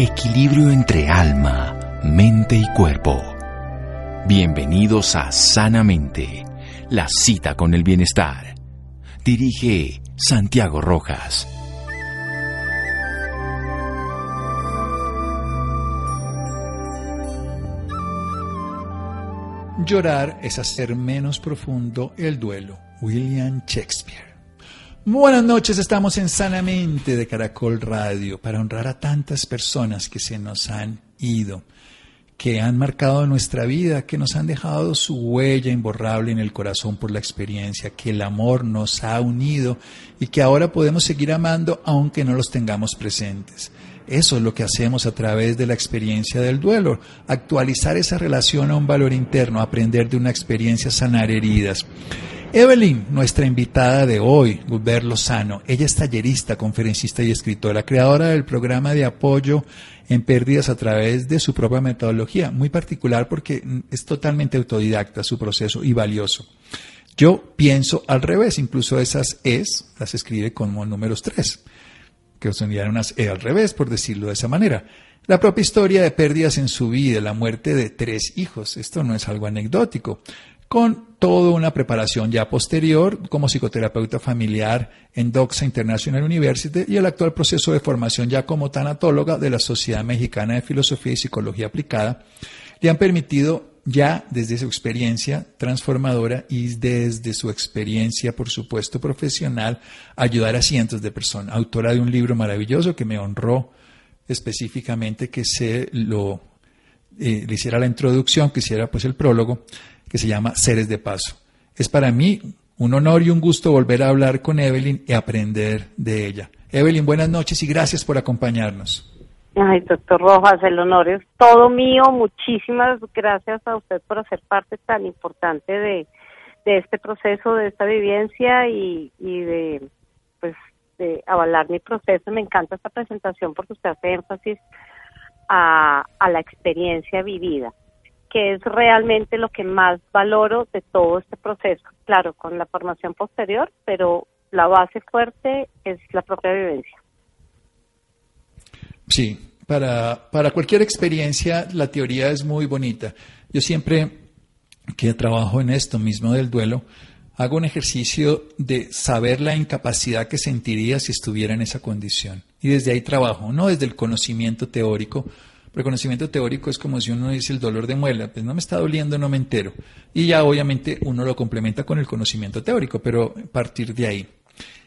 Equilibrio entre alma, mente y cuerpo. Bienvenidos a Sanamente, la cita con el bienestar. Dirige Santiago Rojas. Llorar es hacer menos profundo el duelo. William Shakespeare. Buenas noches, estamos en Sanamente de Caracol Radio para honrar a tantas personas que se nos han ido, que han marcado nuestra vida, que nos han dejado su huella imborrable en el corazón por la experiencia, que el amor nos ha unido y que ahora podemos seguir amando aunque no los tengamos presentes. Eso es lo que hacemos a través de la experiencia del duelo, actualizar esa relación a un valor interno, aprender de una experiencia, sanar heridas. Evelyn, nuestra invitada de hoy, Gilbert Lozano, ella es tallerista, conferencista y escritora, creadora del programa de apoyo en pérdidas a través de su propia metodología, muy particular porque es totalmente autodidacta su proceso y valioso. Yo pienso al revés, incluso esas es las escribe como números tres, que serían unas E al revés, por decirlo de esa manera. La propia historia de pérdidas en su vida, la muerte de tres hijos, esto no es algo anecdótico con toda una preparación ya posterior como psicoterapeuta familiar en Doxa International University y el actual proceso de formación ya como tanatóloga de la Sociedad Mexicana de Filosofía y Psicología Aplicada, le han permitido ya desde su experiencia transformadora y desde su experiencia, por supuesto, profesional, ayudar a cientos de personas. Autora de un libro maravilloso que me honró específicamente que se lo eh, hiciera la introducción, que hiciera pues el prólogo, que se llama Seres de Paso. Es para mí un honor y un gusto volver a hablar con Evelyn y aprender de ella. Evelyn, buenas noches y gracias por acompañarnos. Ay, doctor Rojas, el honor es todo mío. Muchísimas gracias a usted por hacer parte tan importante de, este proceso, de esta vivencia y, de, pues, de avalar mi proceso. Me encanta esta presentación porque usted hace énfasis a la experiencia vivida que es realmente lo que más valoro de todo este proceso. Claro, con la formación posterior, pero la base fuerte es la propia vivencia. Sí, para, para cualquier experiencia la teoría es muy bonita. Yo siempre que trabajo en esto mismo del duelo, hago un ejercicio de saber la incapacidad que sentiría si estuviera en esa condición. Y desde ahí trabajo, no desde el conocimiento teórico, el conocimiento teórico es como si uno dice el dolor de muela, pues no me está doliendo, no me entero. Y ya obviamente uno lo complementa con el conocimiento teórico, pero partir de ahí.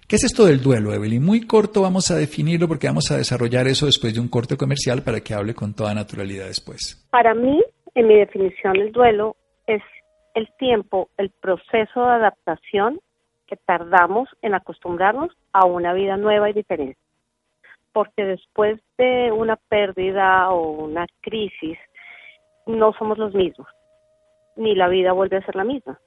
¿Qué es esto del duelo, Evelyn? Muy corto vamos a definirlo porque vamos a desarrollar eso después de un corte comercial para que hable con toda naturalidad después. Para mí, en mi definición, el duelo es el tiempo, el proceso de adaptación que tardamos en acostumbrarnos a una vida nueva y diferente porque después de una pérdida o una crisis no somos los mismos, ni la vida vuelve a ser la misma.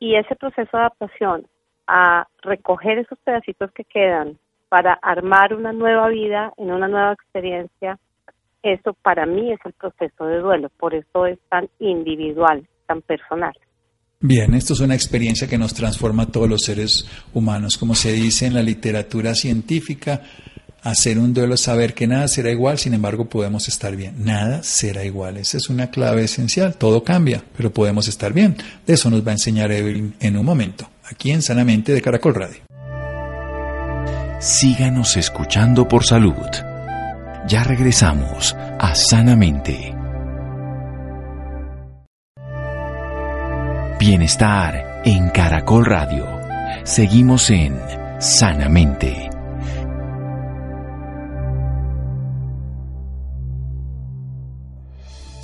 Y ese proceso de adaptación a recoger esos pedacitos que quedan para armar una nueva vida en una nueva experiencia, eso para mí es el proceso de duelo, por eso es tan individual, tan personal. Bien, esto es una experiencia que nos transforma a todos los seres humanos. Como se dice en la literatura científica, hacer un duelo, saber que nada será igual, sin embargo podemos estar bien. Nada será igual. Esa es una clave esencial. Todo cambia, pero podemos estar bien. De eso nos va a enseñar Evelyn en un momento, aquí en Sanamente de Caracol Radio. Síganos escuchando por salud. Ya regresamos a Sanamente. Bienestar en Caracol Radio. Seguimos en Sanamente.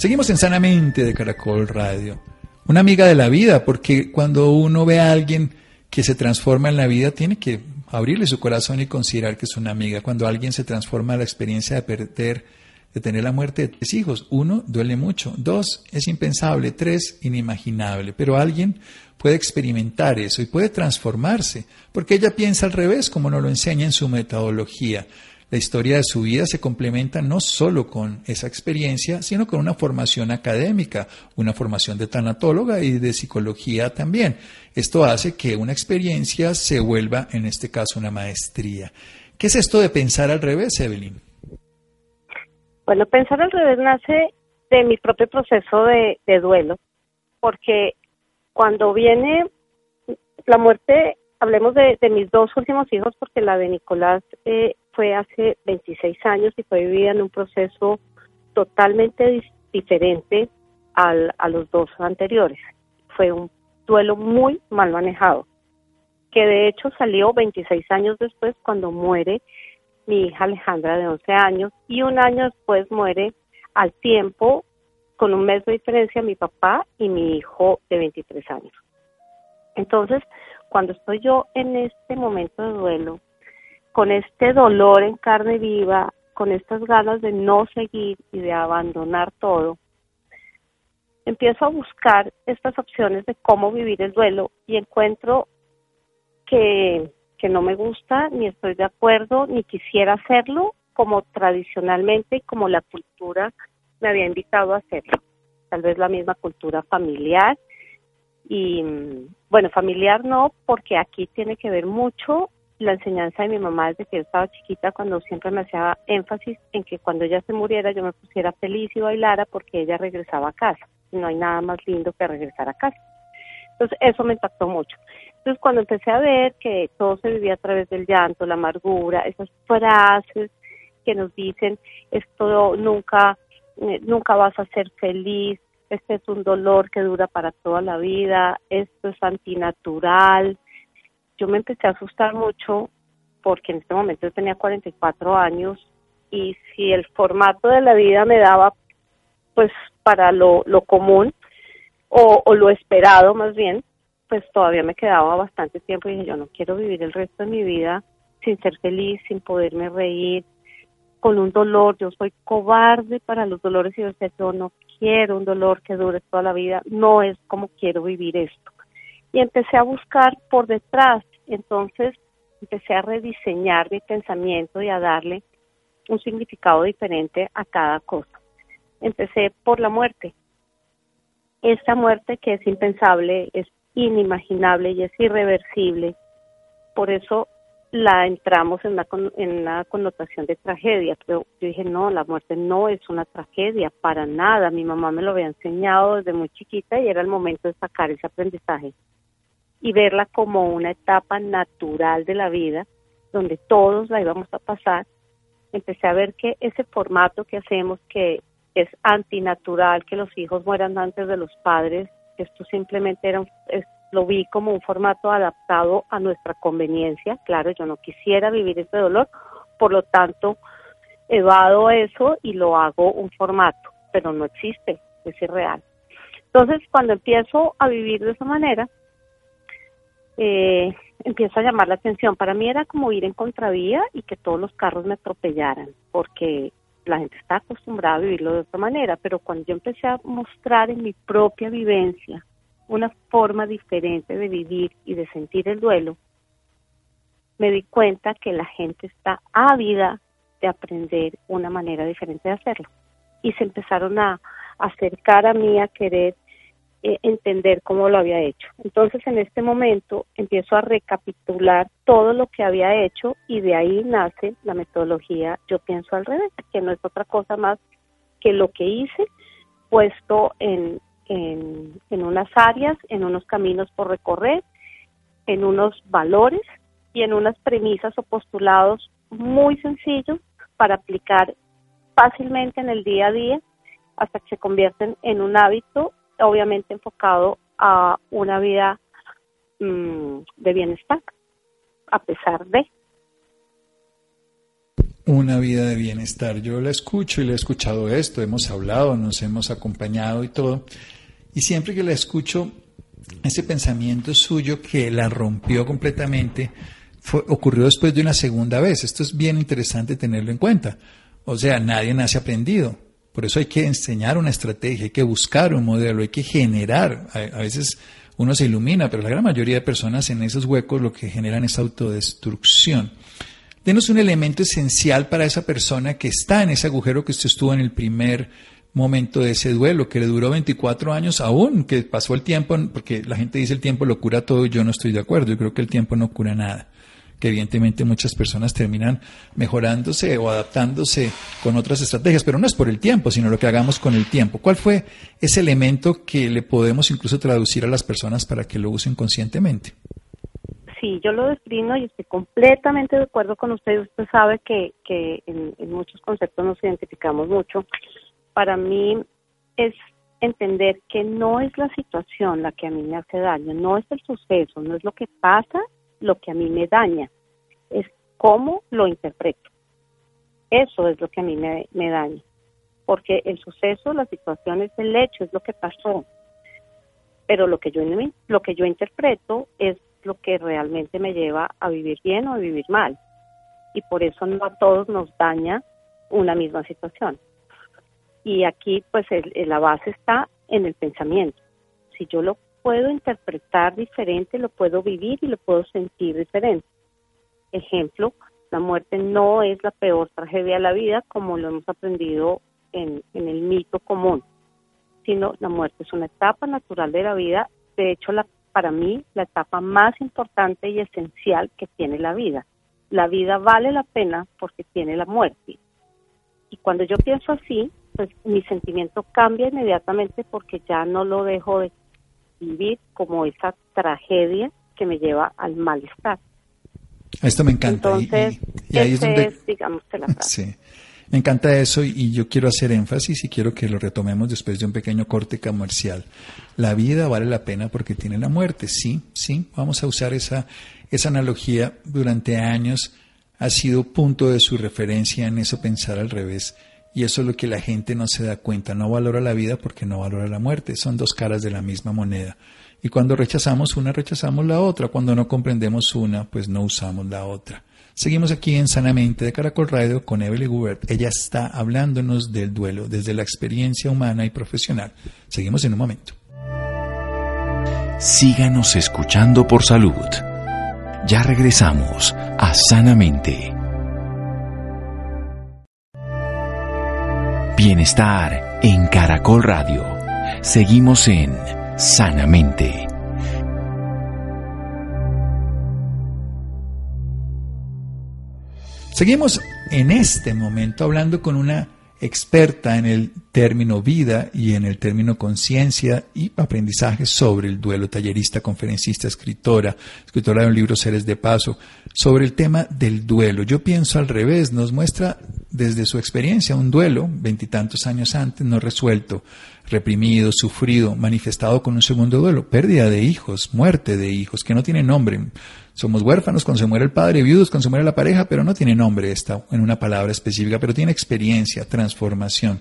Seguimos en Sanamente de Caracol Radio. Una amiga de la vida, porque cuando uno ve a alguien que se transforma en la vida, tiene que abrirle su corazón y considerar que es una amiga. Cuando alguien se transforma, la experiencia de perder, de tener la muerte de tres hijos, uno, duele mucho. Dos, es impensable. Tres, inimaginable. Pero alguien puede experimentar eso y puede transformarse, porque ella piensa al revés, como nos lo enseña en su metodología. La historia de su vida se complementa no solo con esa experiencia, sino con una formación académica, una formación de tanatóloga y de psicología también. Esto hace que una experiencia se vuelva, en este caso, una maestría. ¿Qué es esto de pensar al revés, Evelyn? Bueno, pensar al revés nace de mi propio proceso de, duelo, porque cuando viene la muerte, hablemos de, mis dos últimos hijos, porque la de Nicolás eh, fue hace 26 años y fue vivida en un proceso totalmente diferente al, a los dos anteriores. Fue un duelo muy mal manejado, que de hecho salió 26 años después cuando muere mi hija Alejandra de 11 años y un año después muere al tiempo, con un mes de diferencia, mi papá y mi hijo de 23 años. Entonces, cuando estoy yo en este momento de duelo, con este dolor en carne viva, con estas ganas de no seguir y de abandonar todo, empiezo a buscar estas opciones de cómo vivir el duelo y encuentro que, que no me gusta, ni estoy de acuerdo, ni quisiera hacerlo como tradicionalmente y como la cultura me había invitado a hacerlo. Tal vez la misma cultura familiar. Y bueno, familiar no, porque aquí tiene que ver mucho la enseñanza de mi mamá desde que yo estaba chiquita, cuando siempre me hacía énfasis en que cuando ella se muriera yo me pusiera feliz y bailara porque ella regresaba a casa. No hay nada más lindo que regresar a casa. Entonces eso me impactó mucho. Entonces cuando empecé a ver que todo se vivía a través del llanto, la amargura, esas frases que nos dicen esto nunca, eh, nunca vas a ser feliz, este es un dolor que dura para toda la vida, esto es antinatural, yo me empecé a asustar mucho porque en este momento yo tenía 44 años y si el formato de la vida me daba pues para lo, lo común o, o lo esperado más bien, pues todavía me quedaba bastante tiempo y dije yo no quiero vivir el resto de mi vida sin ser feliz, sin poderme reír, con un dolor, yo soy cobarde para los dolores y yo sé, yo no quiero un dolor que dure toda la vida, no es como quiero vivir esto y empecé a buscar por detrás. Entonces empecé a rediseñar mi pensamiento y a darle un significado diferente a cada cosa. Empecé por la muerte. Esta muerte que es impensable, es inimaginable y es irreversible. Por eso la entramos en una, en una connotación de tragedia. Pero yo dije, no, la muerte no es una tragedia, para nada. Mi mamá me lo había enseñado desde muy chiquita y era el momento de sacar ese aprendizaje y verla como una etapa natural de la vida, donde todos la íbamos a pasar, empecé a ver que ese formato que hacemos, que es antinatural, que los hijos mueran antes de los padres, esto simplemente era lo vi como un formato adaptado a nuestra conveniencia. Claro, yo no quisiera vivir ese dolor, por lo tanto, evado eso y lo hago un formato, pero no existe, es irreal. Entonces, cuando empiezo a vivir de esa manera, eh, empieza a llamar la atención. Para mí era como ir en contravía y que todos los carros me atropellaran, porque la gente está acostumbrada a vivirlo de otra manera, pero cuando yo empecé a mostrar en mi propia vivencia una forma diferente de vivir y de sentir el duelo, me di cuenta que la gente está ávida de aprender una manera diferente de hacerlo. Y se empezaron a acercar a mí a querer eh, entender cómo lo había hecho. Entonces, en este momento empiezo a recapitular todo lo que había hecho y de ahí nace la metodología Yo pienso al revés, que no es otra cosa más que lo que hice puesto en, en, en unas áreas, en unos caminos por recorrer, en unos valores y en unas premisas o postulados muy sencillos para aplicar fácilmente en el día a día hasta que se convierten en un hábito obviamente enfocado a una vida mm, de bienestar, a pesar de. Una vida de bienestar. Yo la escucho y le he escuchado esto, hemos hablado, nos hemos acompañado y todo. Y siempre que la escucho, ese pensamiento suyo que la rompió completamente fue, ocurrió después de una segunda vez. Esto es bien interesante tenerlo en cuenta. O sea, nadie nace aprendido. Por eso hay que enseñar una estrategia, hay que buscar un modelo, hay que generar. A, veces uno se ilumina, pero la gran mayoría de personas en esos huecos lo que generan es autodestrucción. Denos un elemento esencial para esa persona que está en ese agujero que usted estuvo en el primer momento de ese duelo, que le duró 24 años aún, que pasó el tiempo, porque la gente dice el tiempo lo cura todo y yo no estoy de acuerdo, yo creo que el tiempo no cura nada evidentemente muchas personas terminan mejorándose o adaptándose con otras estrategias, pero no es por el tiempo, sino lo que hagamos con el tiempo. ¿Cuál fue ese elemento que le podemos incluso traducir a las personas para que lo usen conscientemente? Sí, yo lo defino y estoy completamente de acuerdo con usted. Usted sabe que, que en, en muchos conceptos nos identificamos mucho. Para mí es entender que no es la situación la que a mí me hace daño, no es el suceso, no es lo que pasa lo que a mí me daña, es cómo lo interpreto. Eso es lo que a mí me, daña, porque el suceso, la situación es el hecho, es lo que pasó, pero lo que yo lo que yo interpreto es lo que realmente me lleva a vivir bien o a vivir mal, y por eso no a todos nos daña una misma situación. Y aquí, pues, la base está en el pensamiento. Si yo lo puedo interpretar diferente, lo puedo vivir y lo puedo sentir diferente. Ejemplo, la muerte no es la peor tragedia de la vida, como lo hemos aprendido en, en el mito común, sino la muerte es una etapa natural de la vida. De hecho, la, para mí, la etapa más importante y esencial que tiene la vida. La vida vale la pena porque tiene la muerte. Y cuando yo pienso así, pues mi sentimiento cambia inmediatamente porque ya no lo dejo de vivir como esa tragedia que me lleva al malestar. Esto me encanta. Entonces, y, ahí es donde... digamos, la Sí. Me encanta eso y yo quiero hacer énfasis y quiero que lo retomemos después de un pequeño corte comercial. La vida vale la pena porque tiene la muerte. Sí, sí, vamos a usar esa, esa analogía. Durante años ha sido punto de su referencia en eso pensar al revés. Y eso es lo que la gente no se da cuenta, no valora la vida porque no valora la muerte, son dos caras de la misma moneda. Y cuando rechazamos una, rechazamos la otra, cuando no comprendemos una, pues no usamos la otra. Seguimos aquí en Sanamente de Caracol Radio con Evelyn Gubert. Ella está hablándonos del duelo desde la experiencia humana y profesional. Seguimos en un momento. Síganos escuchando por salud. Ya regresamos a Sanamente. Bienestar en Caracol Radio. Seguimos en Sanamente. Seguimos en este momento hablando con una experta en el término vida y en el término conciencia y aprendizaje sobre el duelo, tallerista, conferencista, escritora, escritora de un libro Seres de Paso, sobre el tema del duelo. Yo pienso al revés, nos muestra desde su experiencia un duelo, veintitantos años antes, no resuelto, reprimido, sufrido, manifestado con un segundo duelo, pérdida de hijos, muerte de hijos, que no tiene nombre. Somos huérfanos cuando se muere el padre, viudos cuando se muere la pareja, pero no tiene nombre esta en una palabra específica, pero tiene experiencia, transformación.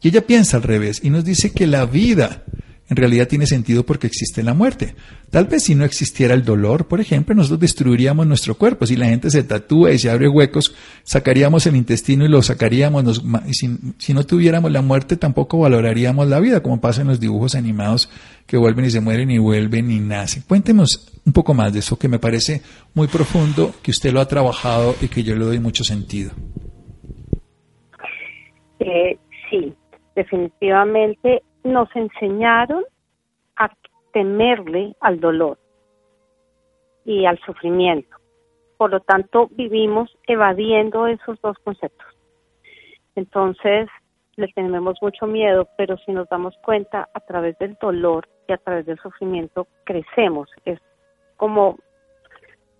Y ella piensa al revés y nos dice que la vida en realidad tiene sentido porque existe la muerte. Tal vez si no existiera el dolor, por ejemplo, nosotros destruiríamos nuestro cuerpo. Si la gente se tatúa y se abre huecos, sacaríamos el intestino y lo sacaríamos. y si, no tuviéramos la muerte, tampoco valoraríamos la vida, como pasa en los dibujos animados que vuelven y se mueren y vuelven y nacen. Cuéntenos un poco más de eso que me parece muy profundo, que usted lo ha trabajado y que yo le doy mucho sentido. Eh, sí, definitivamente nos enseñaron a temerle al dolor y al sufrimiento. Por lo tanto, vivimos evadiendo esos dos conceptos. Entonces, le tenemos mucho miedo, pero si nos damos cuenta, a través del dolor y a través del sufrimiento crecemos. Es como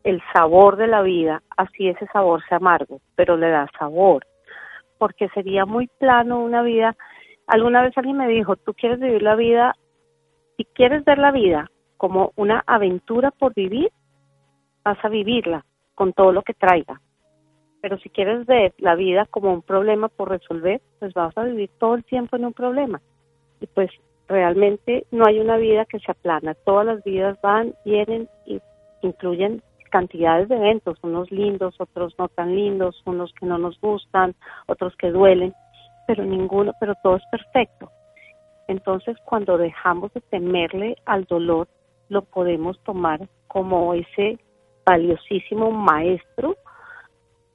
el sabor de la vida, así ese sabor sea amargo, pero le da sabor, porque sería muy plano una vida Alguna vez alguien me dijo, tú quieres vivir la vida, si quieres ver la vida como una aventura por vivir, vas a vivirla con todo lo que traiga. Pero si quieres ver la vida como un problema por resolver, pues vas a vivir todo el tiempo en un problema. Y pues realmente no hay una vida que se aplana. Todas las vidas van, vienen y incluyen cantidades de eventos, unos lindos, otros no tan lindos, unos que no nos gustan, otros que duelen pero ninguno, pero todo es perfecto. Entonces, cuando dejamos de temerle al dolor, lo podemos tomar como ese valiosísimo maestro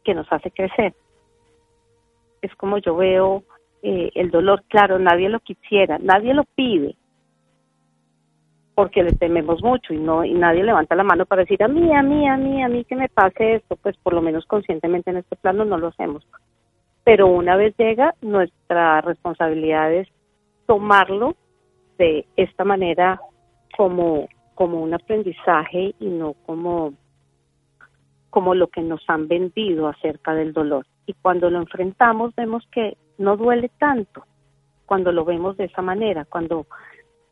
que nos hace crecer. Es como yo veo eh, el dolor, claro, nadie lo quisiera, nadie lo pide, porque le tememos mucho y no y nadie levanta la mano para decir a mí, a mí, a mí, a mí que me pase esto, pues por lo menos conscientemente en este plano no lo hacemos. Pero una vez llega, nuestra responsabilidad es tomarlo de esta manera como, como un aprendizaje y no como, como lo que nos han vendido acerca del dolor. Y cuando lo enfrentamos vemos que no duele tanto, cuando lo vemos de esa manera, cuando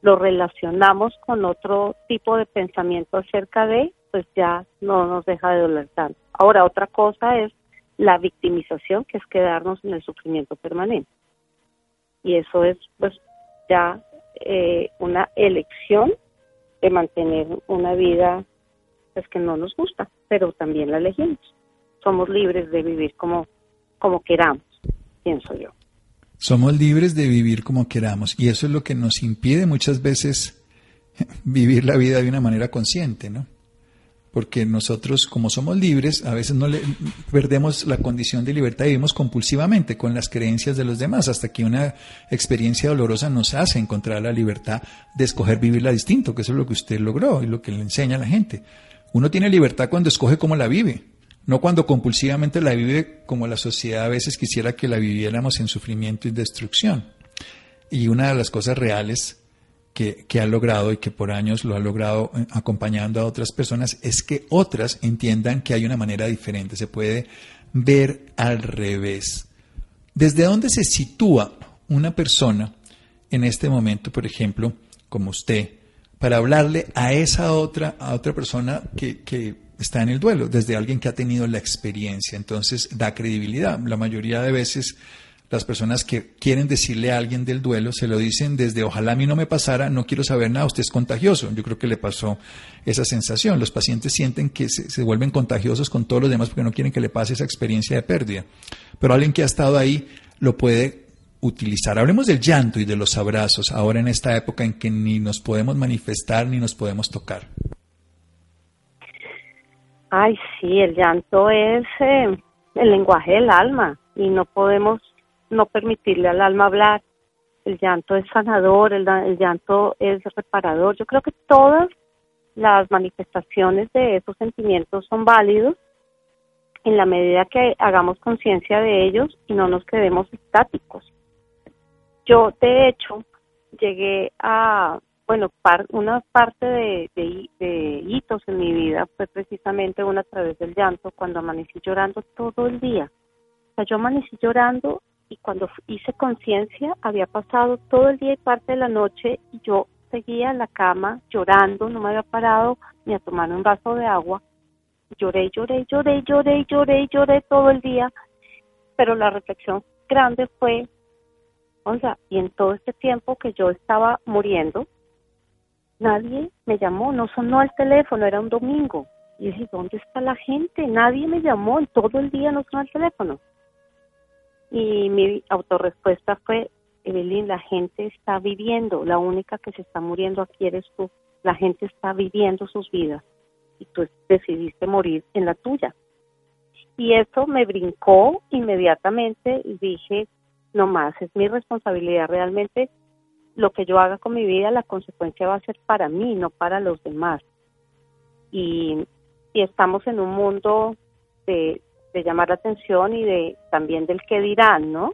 lo relacionamos con otro tipo de pensamiento acerca de, pues ya no nos deja de doler tanto. Ahora, otra cosa es la victimización, que es quedarnos en el sufrimiento permanente. Y eso es, pues, ya eh, una elección de mantener una vida, pues, que no nos gusta, pero también la elegimos. Somos libres de vivir como, como queramos, pienso yo. Somos libres de vivir como queramos y eso es lo que nos impide muchas veces vivir la vida de una manera consciente, ¿no? Porque nosotros, como somos libres, a veces no le perdemos la condición de libertad y vivimos compulsivamente con las creencias de los demás, hasta que una experiencia dolorosa nos hace encontrar la libertad de escoger vivirla distinto, que eso es lo que usted logró y lo que le enseña a la gente. Uno tiene libertad cuando escoge cómo la vive no cuando compulsivamente la vive como la sociedad a veces quisiera que la viviéramos en sufrimiento y destrucción. Y una de las cosas reales que, ha logrado y que por años lo ha logrado eh, acompañando a otras personas es que otras entiendan que hay una manera diferente, se puede ver al revés. ¿Desde dónde se sitúa una persona en este momento, por ejemplo, como usted, para hablarle a esa otra, a otra persona que, que está en el duelo, desde alguien que ha tenido la experiencia. Entonces da credibilidad. La mayoría de veces las personas que quieren decirle a alguien del duelo se lo dicen desde ojalá a mí no me pasara, no quiero saber nada, usted es contagioso. Yo creo que le pasó esa sensación. Los pacientes sienten que se, vuelven contagiosos con todos los demás porque no quieren que le pase esa experiencia de pérdida. Pero alguien que ha estado ahí lo puede utilizar. Hablemos del llanto y de los abrazos ahora en esta época en que ni nos podemos manifestar ni nos podemos tocar. Ay, sí, el llanto es eh, el lenguaje del alma y no podemos no permitirle al alma hablar. El llanto es sanador, el, llanto es reparador. Yo creo que todas las manifestaciones de esos sentimientos son válidos en la medida que hagamos conciencia de ellos y no nos quedemos estáticos. Yo, de hecho, llegué a bueno, una parte de, hitos en mi vida fue precisamente una a través del llanto, cuando amanecí llorando todo el día. O sea, yo amanecí llorando y cuando hice conciencia había pasado todo el día y parte de la noche y yo seguía en la cama llorando, no me había parado ni a tomar un vaso de agua. Lloré, lloré, lloré, lloré, lloré, lloré todo el día, pero la reflexión grande fue, o sea, y en todo este tiempo que yo estaba muriendo, nadie me llamó, no sonó el teléfono, era un domingo. Y dije, ¿dónde está la gente? Nadie me llamó, todo el día no sonó el teléfono. Y mi autorrespuesta fue, Evelyn, la gente está viviendo, la única que se está muriendo aquí eres tú. La gente está viviendo sus vidas y tú decidiste morir en la tuya. Y eso me brincó inmediatamente y dije, no más, es mi responsabilidad realmente lo que yo haga con mi vida, la consecuencia va a ser para mí, no para los demás. Y, estamos en un mundo de, llamar la atención y de también del qué dirán, ¿no?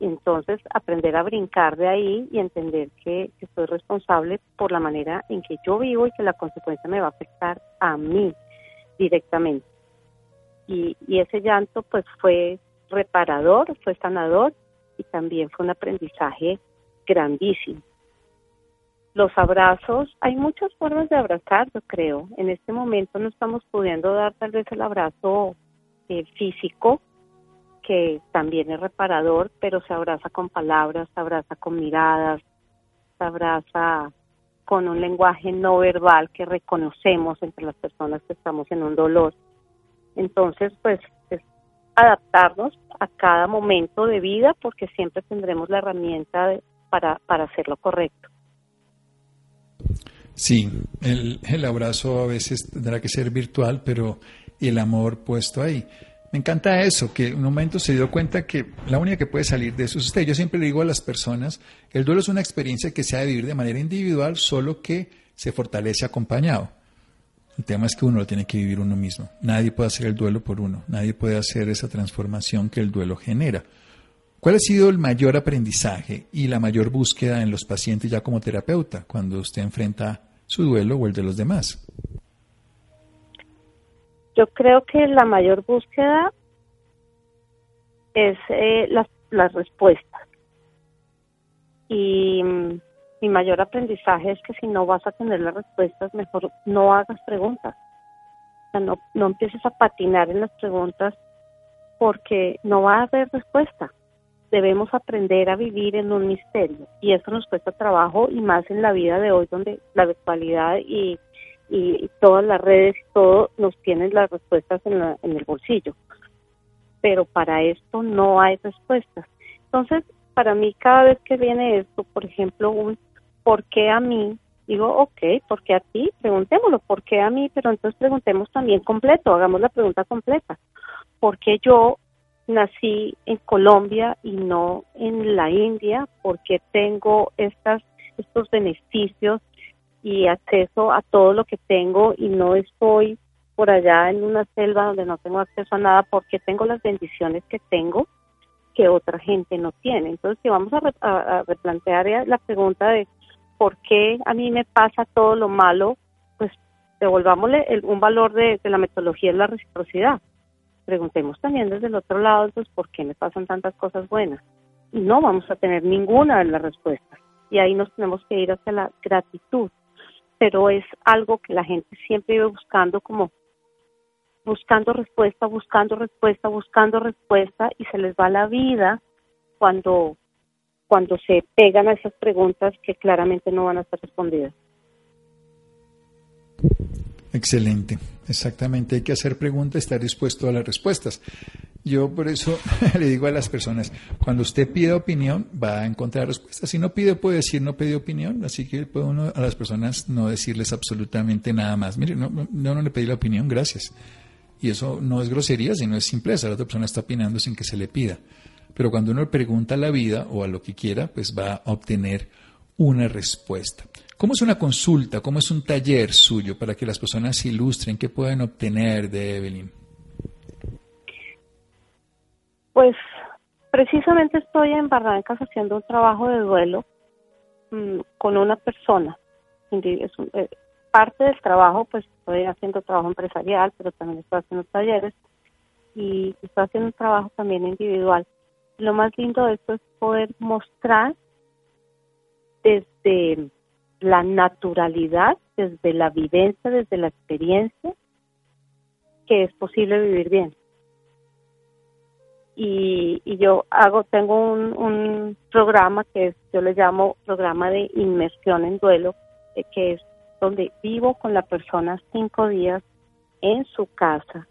entonces aprender a brincar de ahí y entender que, que soy responsable por la manera en que yo vivo y que la consecuencia me va a afectar a mí directamente. Y, y ese llanto pues fue reparador, fue sanador y también fue un aprendizaje grandísimo. Los abrazos, hay muchas formas de abrazar, yo creo. En este momento no estamos pudiendo dar tal vez el abrazo eh, físico, que también es reparador, pero se abraza con palabras, se abraza con miradas, se abraza con un lenguaje no verbal que reconocemos entre las personas que estamos en un dolor. Entonces, pues es adaptarnos a cada momento de vida porque siempre tendremos la herramienta para, para hacer lo correcto. Sí, el, el abrazo a veces tendrá que ser virtual, pero el amor puesto ahí. Me encanta eso, que en un momento se dio cuenta que la única que puede salir de eso es usted. Yo siempre le digo a las personas, el duelo es una experiencia que se ha de vivir de manera individual, solo que se fortalece acompañado. El tema es que uno lo tiene que vivir uno mismo. Nadie puede hacer el duelo por uno. Nadie puede hacer esa transformación que el duelo genera. ¿Cuál ha sido el mayor aprendizaje y la mayor búsqueda en los pacientes ya como terapeuta cuando usted enfrenta su duelo o el de los demás? Yo creo que la mayor búsqueda es eh, las, las respuestas. Y mm, mi mayor aprendizaje es que si no vas a tener las respuestas, mejor no hagas preguntas. O sea, no, no empieces a patinar en las preguntas porque no va a haber respuesta. Debemos aprender a vivir en un misterio y eso nos cuesta trabajo y más en la vida de hoy donde la virtualidad y, y, todas las redes todo nos tienen las respuestas en, la, en el bolsillo. Pero para esto no hay respuestas. Entonces, para mí cada vez que viene esto, por ejemplo, un ¿por qué a mí? Digo, ok, ¿por qué a ti? Preguntémoslo, ¿por qué a mí? Pero entonces preguntemos también completo, hagamos la pregunta completa. ¿Por qué yo nací en Colombia y no en la India? ¿Por qué tengo estas, estos beneficios y acceso a todo lo que tengo y no estoy por allá en una selva donde no tengo acceso a nada? ¿Por qué tengo las bendiciones que tengo? que otra gente no tiene. Entonces, si vamos a, replantear la pregunta de por qué a mí me pasa todo lo malo, pues devolvámosle el, un valor de, la metodología es la reciprocidad. Preguntemos también desde el otro lado, pues, ¿por qué me pasan tantas cosas buenas? Y no vamos a tener ninguna de las respuestas. Y ahí nos tenemos que ir hacia la gratitud. Pero es algo que la gente siempre vive buscando como buscando respuesta, buscando respuesta, buscando respuesta y se les va la vida cuando cuando se pegan a esas preguntas que claramente no van a estar respondidas. Excelente, exactamente. Hay que hacer preguntas, estar dispuesto a las respuestas. Yo por eso le digo a las personas, cuando usted pide opinión, va a encontrar respuestas. Si no pide, puede decir no pide opinión. Así que puede uno a las personas no decirles absolutamente nada más. Mire, no, no, no le pedí la opinión, gracias. Y eso no es grosería, sino es simpleza. La otra persona está opinando sin que se le pida. Pero cuando uno pregunta a la vida o a lo que quiera, pues va a obtener una respuesta. ¿Cómo es una consulta? ¿Cómo es un taller suyo para que las personas se ilustren? ¿Qué pueden obtener de Evelyn? Pues precisamente estoy en Barrancas haciendo un trabajo de duelo mm, con una persona. Eh, parte del trabajo, pues estoy haciendo trabajo empresarial, pero también estoy haciendo talleres y estoy haciendo un trabajo también individual lo más lindo de esto es poder mostrar desde la naturalidad, desde la vivencia, desde la experiencia, que es posible vivir bien. Y, yo hago, tengo un, un programa que es, yo le llamo programa de inmersión en duelo, eh, que es donde vivo con la persona cinco días en su casa,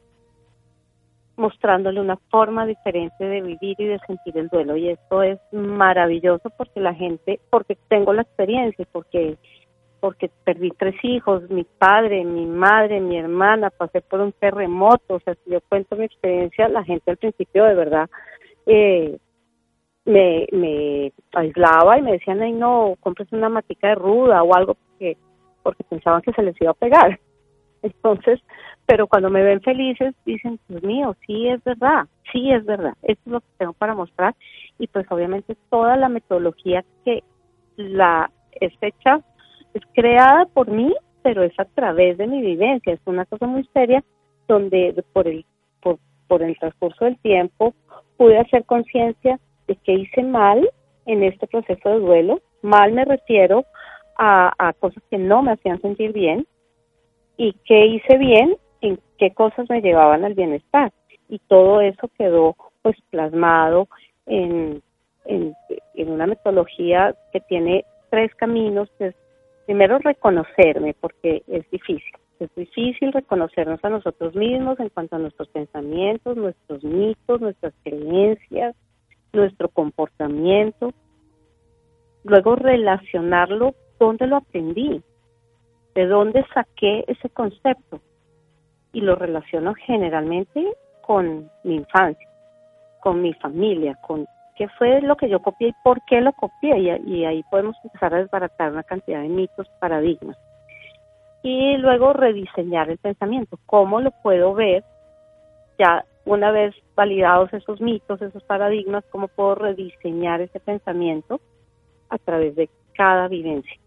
mostrándole una forma diferente de vivir y de sentir el duelo. Y esto es maravilloso porque la gente, porque tengo la experiencia, porque porque perdí tres hijos, mi padre, mi madre, mi hermana, pasé por un terremoto, o sea, si yo cuento mi experiencia, la gente al principio de verdad eh, me, me aislaba y me decían, ay no, compres una matica de ruda o algo porque, porque pensaban que se les iba a pegar. Entonces, pero cuando me ven felices dicen, Dios mío, sí es verdad, sí es verdad, esto es lo que tengo para mostrar y pues obviamente toda la metodología que la es hecha, es creada por mí, pero es a través de mi vivencia, es una cosa muy seria donde por el, por, por el transcurso del tiempo pude hacer conciencia de que hice mal en este proceso de duelo, mal me refiero a, a cosas que no me hacían sentir bien, y qué hice bien en qué cosas me llevaban al bienestar. Y todo eso quedó pues plasmado en, en, una metodología que tiene tres caminos. Es, primero reconocerme, porque es difícil. Es difícil reconocernos a nosotros mismos en cuanto a nuestros pensamientos, nuestros mitos, nuestras creencias, nuestro comportamiento. Luego relacionarlo, ¿dónde lo aprendí? ¿De dónde saqué ese concepto? y lo relaciono generalmente con mi infancia, con mi familia, con qué fue lo que yo copié y por qué lo copié. Y, ahí podemos empezar a desbaratar una cantidad de mitos, paradigmas. y luego rediseñar el pensamiento. ¿Cómo lo puedo ver ya una vez validados esos mitos, esos paradigmas, cómo puedo rediseñar ese pensamiento a través de cada vivencia,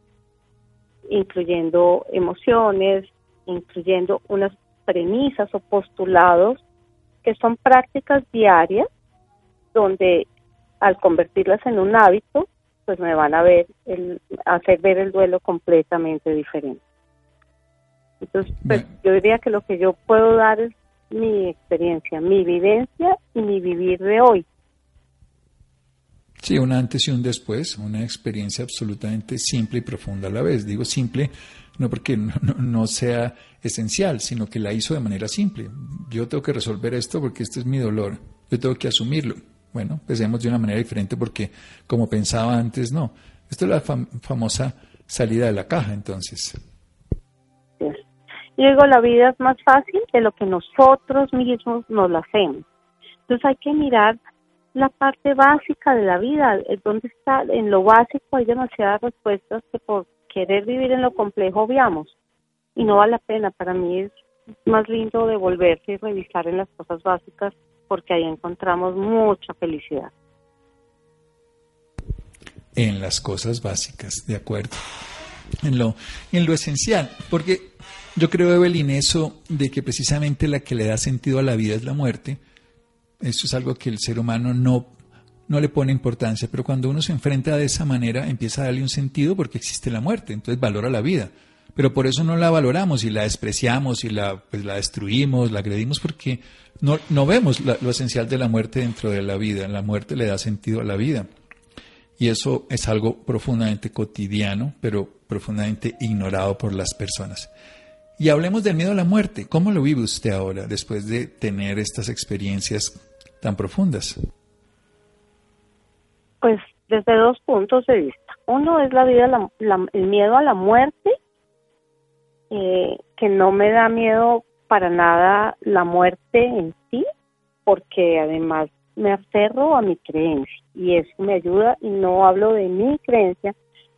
incluyendo emociones, incluyendo unas premisas o postulados que son prácticas diarias donde al convertirlas en un hábito, pues me van a ver el, hacer ver el duelo completamente diferente. Entonces, pues, yo diría que lo que yo puedo dar es mi experiencia, mi vivencia y mi vivir de hoy. Sí, un antes y un después, una experiencia absolutamente simple y profunda a la vez. Digo simple no porque no, sea esencial, sino que la hizo de manera simple. Yo tengo que resolver esto porque este es mi dolor. Yo tengo que asumirlo. Bueno, pensemos de una manera diferente porque como pensaba antes, no. Esto es la famosa salida de la caja, entonces. Y digo, la vida es más fácil de lo que nosotros mismos nos la hacemos. Entonces hay que mirar la parte básica de la vida, donde está, en lo básico hay demasiadas respuestas que por querer vivir en lo complejo obviamos. Y no vale la pena, para mí es más lindo devolverse y revisar en las cosas básicas porque ahí encontramos mucha felicidad. En las cosas básicas, de acuerdo. En lo, en lo esencial, porque yo creo, Evelyn, eso de que precisamente la que le da sentido a la vida es la muerte, eso es algo que el ser humano no, no le pone importancia, pero cuando uno se enfrenta de esa manera empieza a darle un sentido porque existe la muerte, entonces valora la vida. Pero por eso no la valoramos y la despreciamos y la, pues la destruimos, la agredimos porque no, no vemos lo esencial de la muerte dentro de la vida. La muerte le da sentido a la vida. Y eso es algo profundamente cotidiano, pero profundamente ignorado por las personas. Y hablemos del miedo a la muerte. ¿Cómo lo vive usted ahora después de tener estas experiencias tan profundas? Pues desde dos puntos de vista. Uno es la vida, el miedo a la muerte, eh, que no me da miedo para nada la muerte en sí, porque además me aferro a mi creencia y eso me ayuda y no hablo de mi creencia,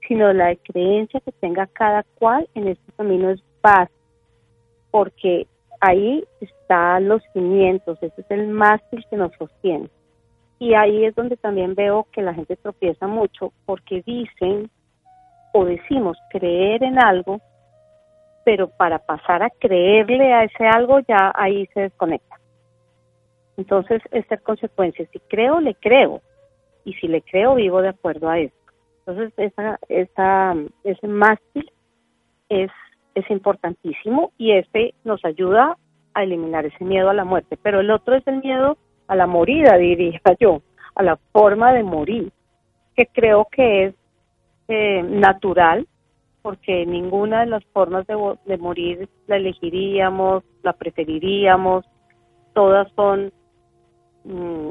sino la creencia que tenga cada cual en este camino es básico porque ahí están los cimientos, ese es el mástil que nos sostiene. Y ahí es donde también veo que la gente tropieza mucho porque dicen o decimos creer en algo, pero para pasar a creerle a ese algo ya ahí se desconecta. Entonces, esta es consecuencia. Si creo, le creo. Y si le creo, vivo de acuerdo a eso. Entonces, esa, esa, ese mástil es es importantísimo y este nos ayuda a eliminar ese miedo a la muerte. Pero el otro es el miedo a la morida, diría yo, a la forma de morir, que creo que es eh, natural, porque ninguna de las formas de, morir la elegiríamos, la preferiríamos, todas son mm,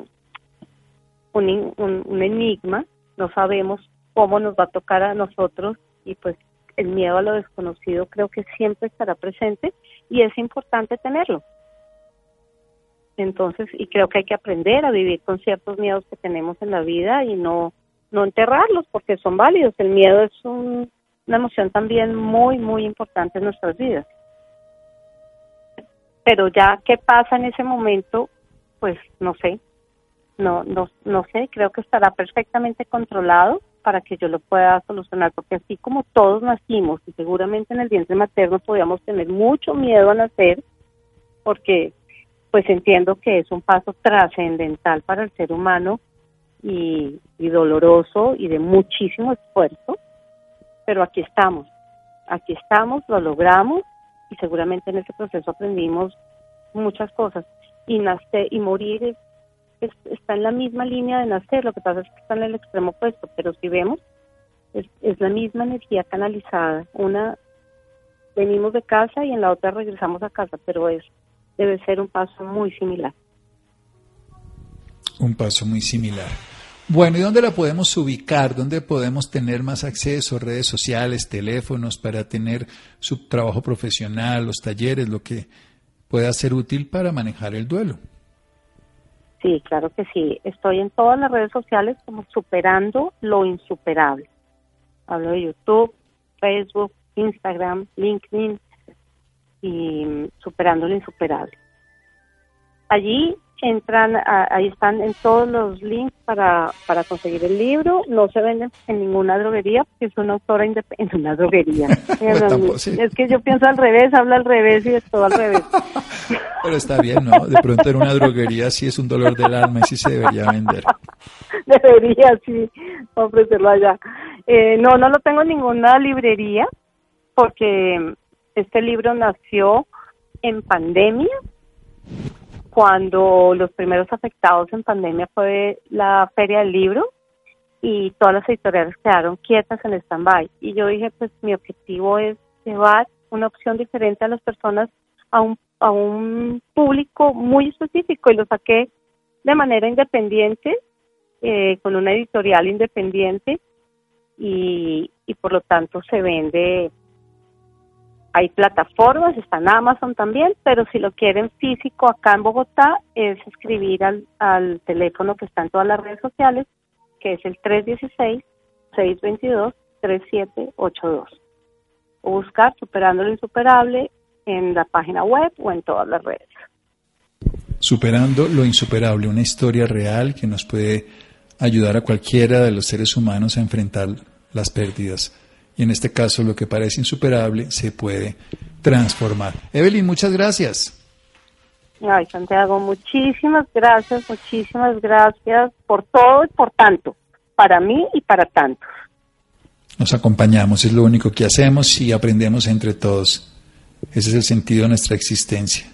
un, un enigma, no sabemos cómo nos va a tocar a nosotros y pues el miedo a lo desconocido creo que siempre estará presente y es importante tenerlo. Entonces, y creo que hay que aprender a vivir con ciertos miedos que tenemos en la vida y no, no enterrarlos porque son válidos. El miedo es una emoción también muy, muy importante en nuestras vidas. Pero ya qué pasa en ese momento, pues no sé, no, no, no sé, creo que estará perfectamente controlado para que yo lo pueda solucionar, porque así como todos nacimos y seguramente en el vientre materno podíamos tener mucho miedo a nacer, porque pues entiendo que es un paso trascendental para el ser humano y, y doloroso y de muchísimo esfuerzo, pero aquí estamos, aquí estamos, lo logramos y seguramente en ese proceso aprendimos muchas cosas y nacer y morir es está en la misma línea de nacer, lo que pasa es que está en el extremo opuesto, pero si vemos, es, es la misma energía canalizada. Una venimos de casa y en la otra regresamos a casa, pero es debe ser un paso muy similar. Un paso muy similar. Bueno, ¿y dónde la podemos ubicar? ¿Dónde podemos tener más acceso? Redes sociales, teléfonos para tener su trabajo profesional, los talleres, lo que pueda ser útil para manejar el duelo. Sí, claro que sí. Estoy en todas las redes sociales como superando lo insuperable. Hablo de YouTube, Facebook, Instagram, LinkedIn, y Superando lo Insuperable. Allí entran, ahí están en todos los links para, para conseguir el libro. No se vende en ninguna droguería porque es una autora independiente. En una droguería. Es que yo pienso al revés, habla al revés y es todo al revés. Pero está bien, ¿no? De pronto en una droguería sí es un dolor del alma y sí se debería vender. Debería, sí, ofrecerlo allá. Eh, no, no lo tengo en ninguna librería porque este libro nació en pandemia cuando los primeros afectados en pandemia fue la Feria del Libro y todas las editoriales quedaron quietas en stand-by. Y yo dije, pues mi objetivo es llevar una opción diferente a las personas a un, a un público muy específico y lo saqué de manera independiente, eh, con una editorial independiente y, y por lo tanto se vende hay plataformas, está en Amazon también, pero si lo quieren físico acá en Bogotá es escribir al, al teléfono que está en todas las redes sociales, que es el 316-622-3782. O buscar Superando lo Insuperable en la página web o en todas las redes. Superando lo Insuperable, una historia real que nos puede ayudar a cualquiera de los seres humanos a enfrentar las pérdidas y en este caso lo que parece insuperable se puede transformar. Evelyn, muchas gracias. Ay, Santiago, muchísimas gracias, muchísimas gracias por todo y por tanto, para mí y para tantos. Nos acompañamos, es lo único que hacemos y aprendemos entre todos. Ese es el sentido de nuestra existencia.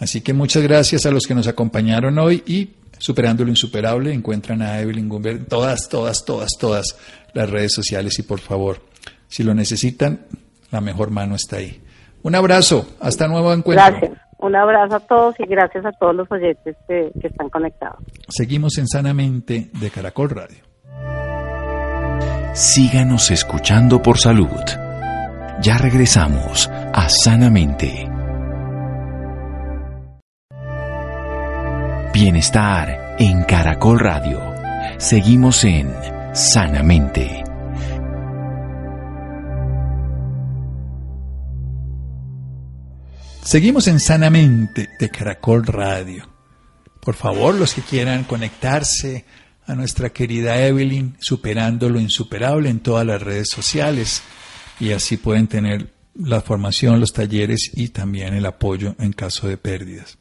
Así que muchas gracias a los que nos acompañaron hoy y Superando lo Insuperable encuentran a Evelyn Gumber todas, todas, todas, todas las redes sociales y por favor, si lo necesitan, la mejor mano está ahí. Un abrazo, hasta nuevo encuentro. Gracias, un abrazo a todos y gracias a todos los oyentes que, que están conectados. Seguimos en Sanamente de Caracol Radio. Síganos escuchando por salud. Ya regresamos a Sanamente. Bienestar en Caracol Radio. Seguimos en sanamente. Seguimos en Sanamente de Caracol Radio. Por favor, los que quieran conectarse a nuestra querida Evelyn, superando lo insuperable en todas las redes sociales y así pueden tener la formación, los talleres y también el apoyo en caso de pérdidas.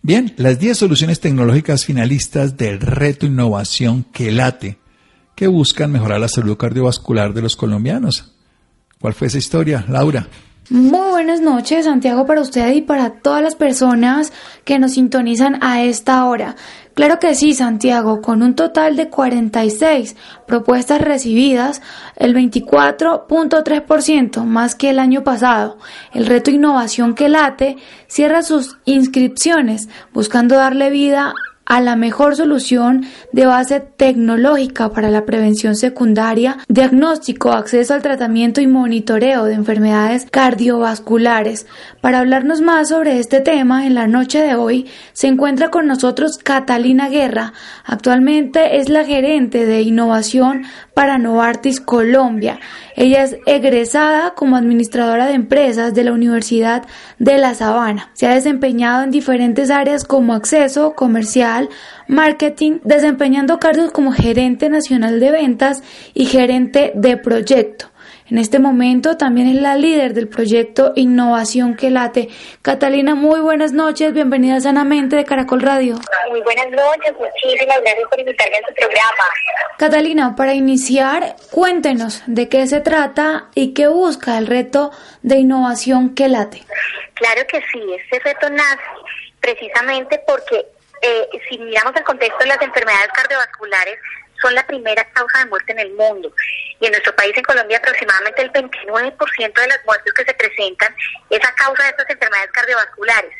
Bien, las 10 soluciones tecnológicas finalistas del reto innovación que late que buscan mejorar la salud cardiovascular de los colombianos. ¿Cuál fue esa historia, Laura? Muy buenas noches, Santiago, para usted y para todas las personas que nos sintonizan a esta hora. Claro que sí, Santiago, con un total de 46 propuestas recibidas, el 24.3% más que el año pasado. El reto Innovación que late cierra sus inscripciones buscando darle vida a la mejor solución de base tecnológica para la prevención secundaria, diagnóstico, acceso al tratamiento y monitoreo de enfermedades cardiovasculares. Para hablarnos más sobre este tema, en la noche de hoy se encuentra con nosotros Catalina Guerra. Actualmente es la gerente de innovación para Novartis Colombia. Ella es egresada como administradora de empresas de la Universidad de La Sabana. Se ha desempeñado en diferentes áreas como acceso, comercial, marketing, desempeñando cargos como gerente nacional de ventas y gerente de proyecto. En este momento también es la líder del proyecto Innovación que late. Catalina, muy buenas noches, bienvenida Sanamente de Caracol Radio. Muy buenas noches, muchísimas gracias por invitarme a su programa. Catalina, para iniciar, cuéntenos de qué se trata y qué busca el reto de innovación que late. Claro que sí, este reto nace precisamente porque eh, si miramos el contexto de las enfermedades cardiovasculares, son la primera causa de muerte en el mundo. Y en nuestro país, en Colombia, aproximadamente el 29% de las muertes que se presentan es a causa de estas enfermedades cardiovasculares.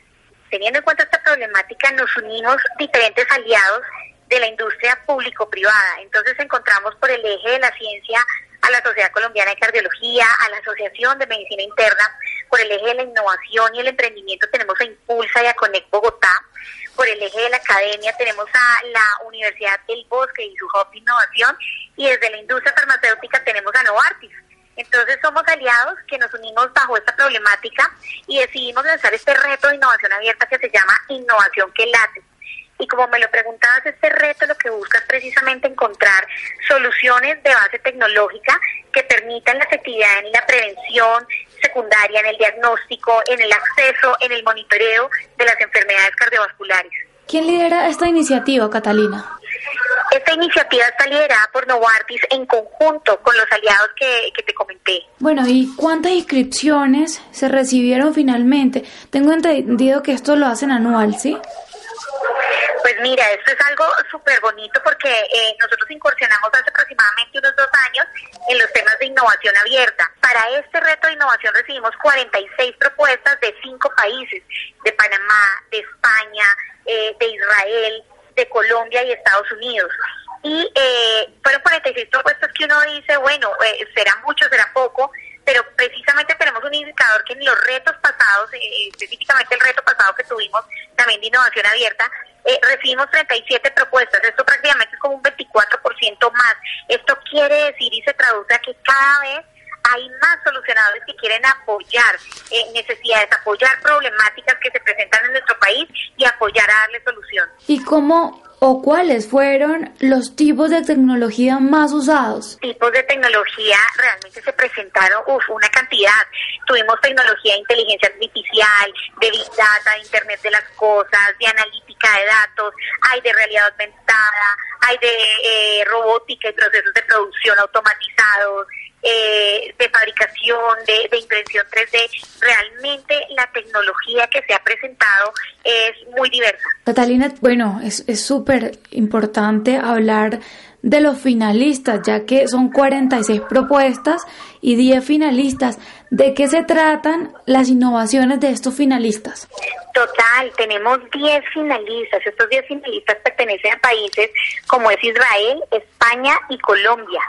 Teniendo en cuenta esta problemática, nos unimos diferentes aliados de la industria público-privada. Entonces encontramos por el eje de la ciencia a la Sociedad Colombiana de Cardiología, a la Asociación de Medicina Interna, por el eje de la innovación y el emprendimiento tenemos a Impulsa y a Conect Bogotá, por el eje de la academia tenemos a la Universidad del Bosque y su Hub Innovación y desde la industria farmacéutica tenemos a Novartis. Entonces somos aliados que nos unimos bajo esta problemática y decidimos lanzar este reto de innovación abierta que se llama Innovación que late. Y como me lo preguntabas, este reto lo que busca es precisamente encontrar soluciones de base tecnológica que permitan la efectividad en la prevención secundaria, en el diagnóstico, en el acceso, en el monitoreo de las enfermedades cardiovasculares. ¿Quién lidera esta iniciativa, Catalina? Esta iniciativa está liderada por Novartis en conjunto con los aliados que, que, te comenté. Bueno, ¿y cuántas inscripciones se recibieron finalmente? Tengo entendido que esto lo hacen anual, ¿sí? Pues mira, esto es algo súper bonito porque eh, nosotros incursionamos hace aproximadamente unos dos años en los temas de innovación abierta. Para este reto de innovación recibimos 46 propuestas de cinco países, de Panamá, de España, eh, de Israel, de Colombia y Estados Unidos. Y eh, fueron 46 propuestas que uno dice, bueno, eh, será mucho, será poco, pero precisamente tenemos un indicador que en los retos pasados, eh, específicamente el reto pasado que tuvimos también de innovación abierta, eh, recibimos 37 propuestas, esto prácticamente es como un 24% más. Esto quiere decir y se traduce a que cada vez hay más solucionadores que quieren apoyar eh, necesidades, apoyar problemáticas que se presentan en nuestro país y apoyar a darle solución. ¿Y cómo o cuáles fueron los tipos de tecnología más usados? Tipos de tecnología realmente se presentaron, uf, una cantidad. Tuvimos tecnología de inteligencia artificial, de Big Data, de Internet de las Cosas, de analítica de datos, hay de realidad aumentada, hay de eh, robótica y procesos de producción automatizados, eh, de fabricación, de, de, impresión 3D. Realmente la tecnología que se ha presentado es muy diversa. Catalina, bueno, es súper importante hablar de los finalistas, ya que son 46 propuestas y 10 finalistas. ¿De qué se tratan las innovaciones de estos finalistas? Total, tenemos 10 finalistas. Estos 10 finalistas pertenecen a países como es Israel, España y Colombia.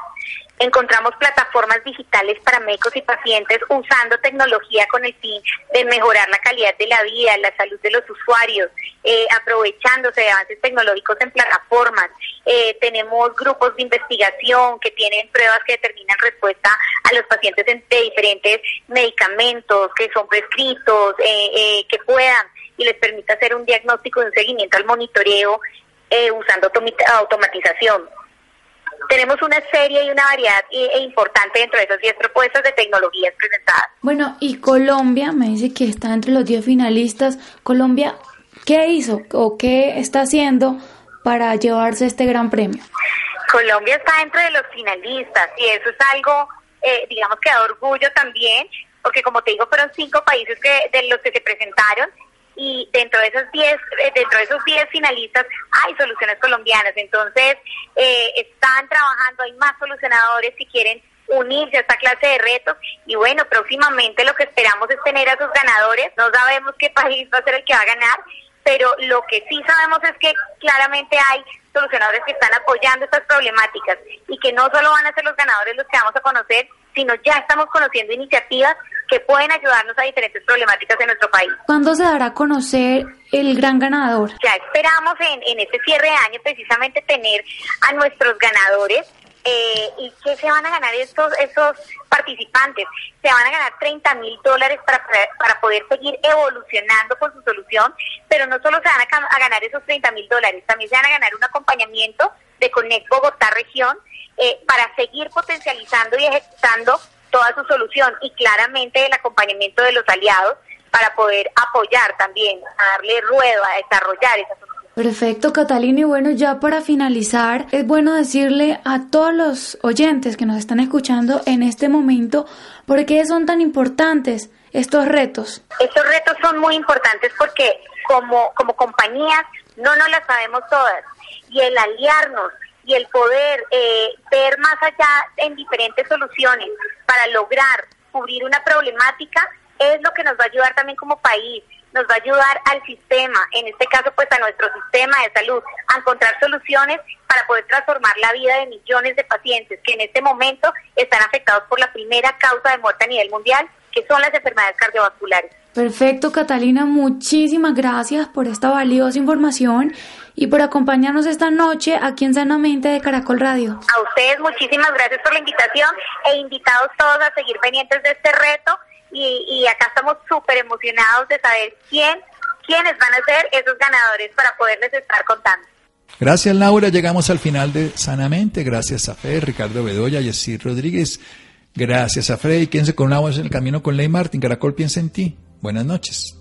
Encontramos plataformas digitales para médicos y pacientes usando tecnología con el fin de mejorar la calidad de la vida, la salud de los usuarios, eh, aprovechándose de avances tecnológicos en plataformas. Eh, tenemos grupos de investigación que tienen pruebas que determinan respuesta a los pacientes de diferentes medicamentos que son prescritos, eh, que puedan y les permita hacer un diagnóstico y un seguimiento al monitoreo usando automatización tenemos una serie y una variedad e importante dentro de esas 10 propuestas de tecnologías presentadas. Bueno, y Colombia me dice que está entre los 10 finalistas. Colombia, ¿qué hizo o qué está haciendo para llevarse este gran premio? Colombia está entre los finalistas y eso es algo, eh, digamos que da orgullo también, porque como te digo, fueron cinco países que, de los que se presentaron y dentro de esos 10 eh, dentro de esos 10 finalistas hay soluciones colombianas. Entonces eh, están trabajando hay más solucionadores que quieren unirse a esta clase de retos. Y bueno próximamente lo que esperamos es tener a esos ganadores. No sabemos qué país va a ser el que va a ganar pero lo que sí sabemos es que claramente hay solucionadores que están apoyando estas problemáticas y que no solo van a ser los ganadores los que vamos a conocer sino ya estamos conociendo iniciativas que pueden ayudarnos a diferentes problemáticas en nuestro país. ¿Cuándo se dará a conocer el gran ganador? Ya esperamos en, en este cierre de año precisamente tener a nuestros ganadores eh, ¿Y qué se van a ganar estos, esos participantes? Se van a ganar 30 mil dólares para, para poder seguir evolucionando con su solución, pero no solo se van a, a ganar esos 30 mil dólares, también se van a ganar un acompañamiento de Conect Bogotá Región eh, para seguir potencializando y ejecutando toda su solución y claramente el acompañamiento de los aliados para poder apoyar también, a darle ruedo, a desarrollar esa solución. Perfecto, Catalina. Y bueno, ya para finalizar, es bueno decirle a todos los oyentes que nos están escuchando en este momento por qué son tan importantes estos retos. Estos retos son muy importantes porque como, como compañías no nos las sabemos todas y el aliarnos y el poder eh, ver más allá en diferentes soluciones para lograr cubrir una problemática es lo que nos va a ayudar también como país, nos va a ayudar al sistema, en este caso pues a nuestro sistema de salud, a encontrar soluciones para poder transformar la vida de millones de pacientes que en este momento están afectados por la primera causa de muerte a nivel mundial, que son las enfermedades cardiovasculares. Perfecto, Catalina, muchísimas gracias por esta valiosa información y por acompañarnos esta noche aquí en Sanamente de Caracol Radio. A ustedes muchísimas gracias por la invitación e invitados todos a seguir pendientes de este reto. Y, y acá estamos súper emocionados de saber quién, quiénes van a ser esos ganadores para poderles estar contando. Gracias Laura, llegamos al final de Sanamente, gracias a Fe, Ricardo Bedoya, Yesir Rodríguez, gracias a Freddy, quédense con una voz en el camino con Ley Martín, Caracol piensa en ti, buenas noches.